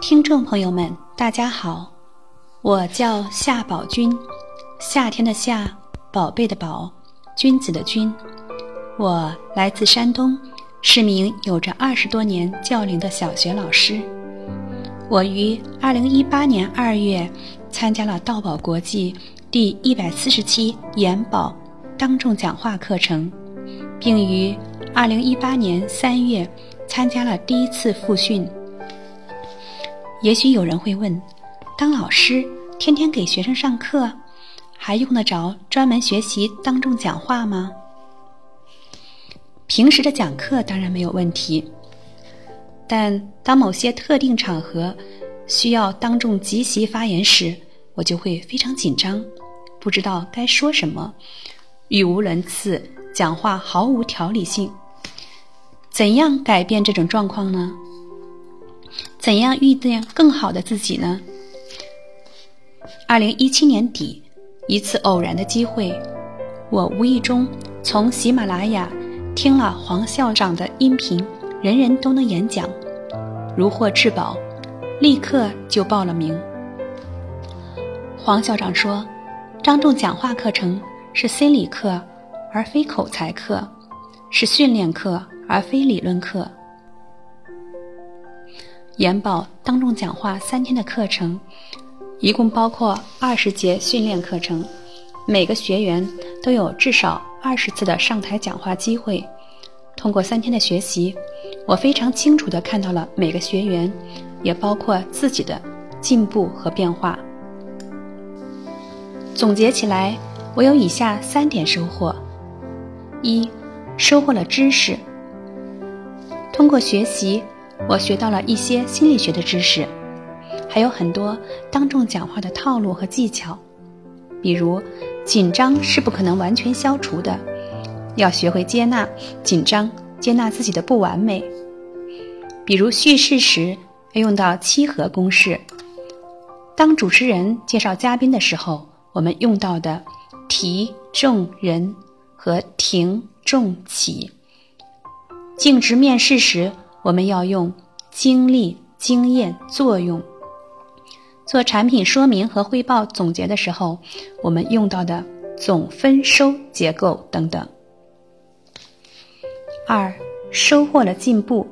听众朋友们，大家好，我叫夏宝君，夏天的夏，宝贝的宝，君子的君，我来自山东，是名有着二十多年教龄的小学老师。我于二零一八年二月参加了道宝国际第一百四十期研保当众讲话课程，并于二零一八年三月参加了第一次复训。也许有人会问：当老师天天给学生上课，还用得着专门学习当众讲话吗？平时的讲课当然没有问题，但当某些特定场合需要当众即席发言时，我就会非常紧张，不知道该说什么，语无伦次，讲话毫无条理性。怎样改变这种状况呢？怎样遇见更好的自己呢？二零一七年底，一次偶然的机会，我无意中从喜马拉雅听了黄校长的音频，人人都能演讲，如获至宝，立刻就报了名。黄校长说，张仲讲话课程是心理课，而非口才课，是训练课，而非理论课。研保当众讲话三天的课程，一共包括二十节训练课程，每个学员都有至少二十次的上台讲话机会。通过三天的学习，我非常清楚地看到了每个学员，也包括自己的进步和变化。总结起来，我有以下三点收获：一、收获了知识，通过学习。我学到了一些心理学的知识，还有很多当众讲话的套路和技巧。比如，紧张是不可能完全消除的，要学会接纳紧张，接纳自己的不完美。比如，叙事时要用到七和公式。当主持人介绍嘉宾的时候，我们用到的提、重、人和停、重、起。尽职面试时。我们要用经历、经验、作用做产品说明和汇报总结的时候，我们用到的总分收结构等等。二，收获了进步。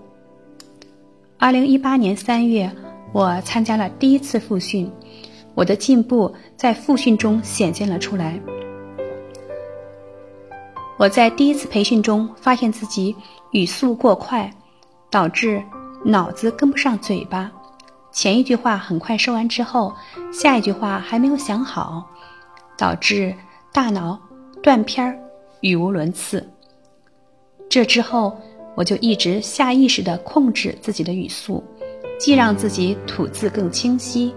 二零一八年三月，我参加了第一次复训，我的进步在复训中显现了出来。我在第一次培训中发现自己语速过快。导致脑子跟不上嘴巴，前一句话很快说完之后，下一句话还没有想好，导致大脑断片儿，语无伦次。这之后，我就一直下意识地控制自己的语速，既让自己吐字更清晰，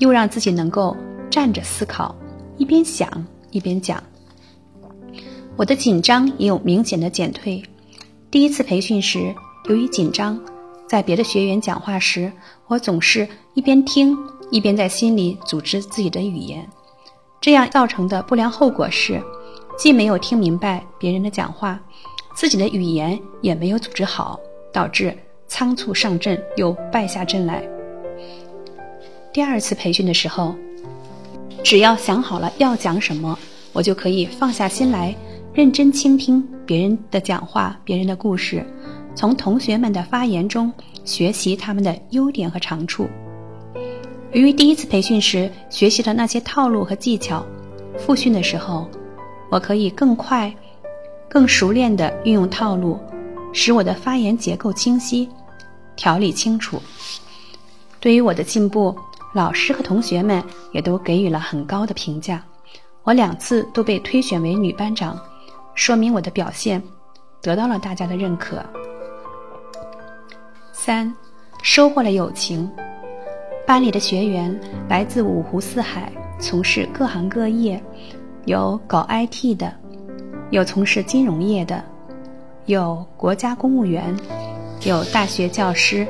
又让自己能够站着思考，一边想一边讲。我的紧张也有明显的减退。第一次培训时。由于紧张，在别的学员讲话时，我总是一边听一边在心里组织自己的语言，这样造成的不良后果是，既没有听明白别人的讲话，自己的语言也没有组织好，导致仓促上阵又败下阵来。第二次培训的时候，只要想好了要讲什么，我就可以放下心来，认真倾听别人的讲话，别人的故事。从同学们的发言中学习他们的优点和长处。由于第一次培训时学习的那些套路和技巧，复训的时候，我可以更快、更熟练地运用套路，使我的发言结构清晰、条理清楚。对于我的进步，老师和同学们也都给予了很高的评价。我两次都被推选为女班长，说明我的表现得到了大家的认可。三，收获了友情。班里的学员来自五湖四海，从事各行各业，有搞 IT 的，有从事金融业的，有国家公务员，有大学教师，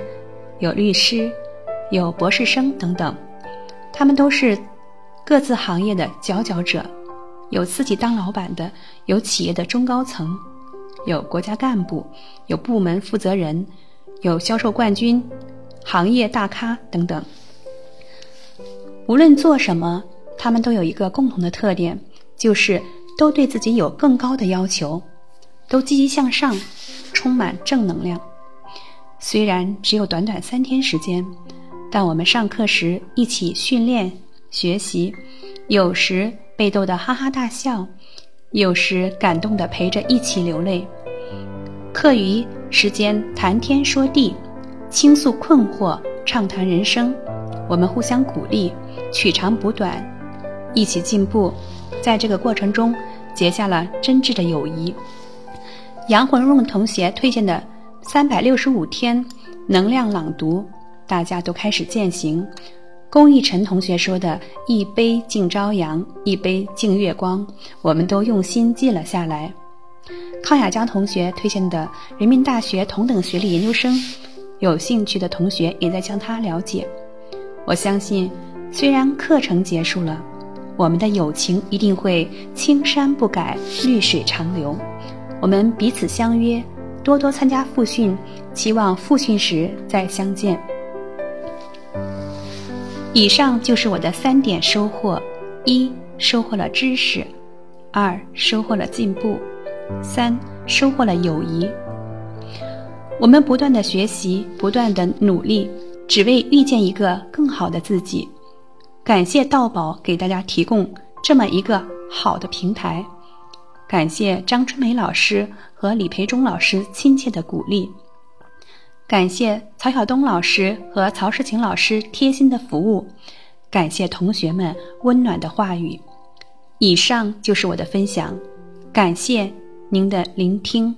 有律师，有博士生等等。他们都是各自行业的佼佼者，有自己当老板的，有企业的中高层，有国家干部，有部门负责人。有销售冠军，行业大咖等等。无论做什么，他们都有一个共同的特点，就是都对自己有更高的要求，都积极向上，充满正能量。虽然只有短短三天时间，但我们上课时一起训练学习，有时被逗得哈哈大笑，有时感动的陪着一起流泪。课余时间谈天说地，倾诉困惑，畅谈人生，我们互相鼓励。取长补短，一起进步，在这个过程中结下了真挚的友谊。杨红润同学推荐的三百六十五天能量朗读，大家都开始践行。龚逸晨同学说的一杯敬朝阳，一杯敬月光，我们都用心记了下来。康雅江同学推荐的人民大学同等学历研究生，有兴趣的同学也在向他了解。我相信。虽然课程结束了，我们的友情一定会青山不改，绿水长流。我们彼此相约，多多参加复训，期望复训时再相见。以上就是我的三点收获：一、收获了知识；二、收获了进步；三、收获了友谊。我们不断的学习，不断的努力，只为遇见一个更好的自己。感谢道宝给大家提供这么一个好的平台，感谢张春梅老师和李培忠老师亲切的鼓励，感谢曹晓东老师和曹世晴老师贴心的服务，感谢同学们温暖的话语。以上就是我的分享，感谢您的聆听。